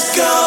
Let's go.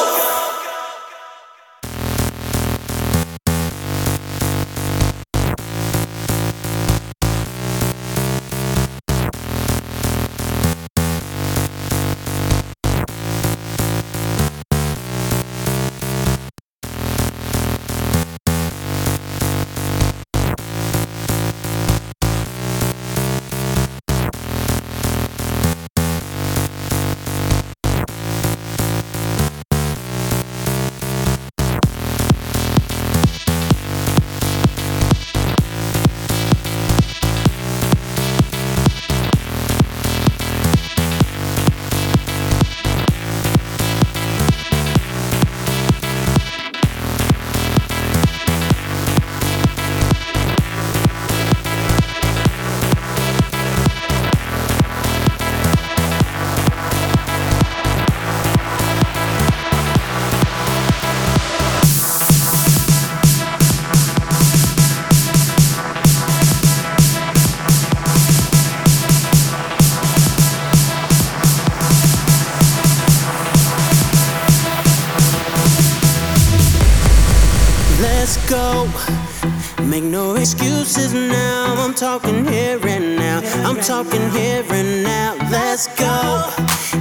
Make no excuses now. I'm talking here and now. I'm talking here and now. Let's go.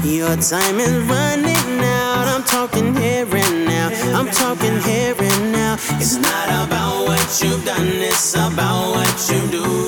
Your time is running out. I'm talking here and now. I'm talking here and now. It's not about what you've done, it's about what you're doing.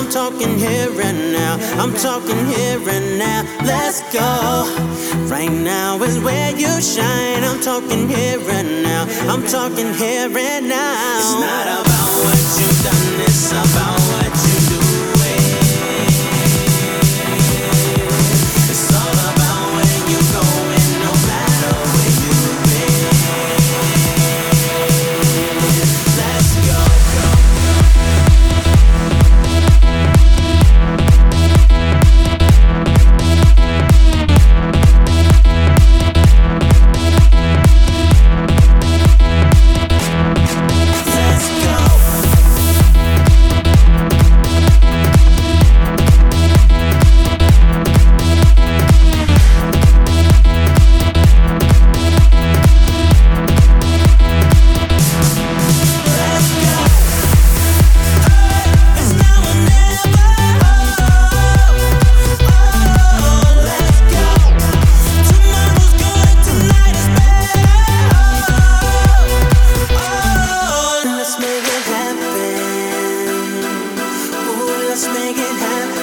I'm talking here and now. I'm talking here and now. Let's go. Right now is where you shine. I'm talking here and now. I'm talking here and now. It's not about what you've done, it's about ain't happy.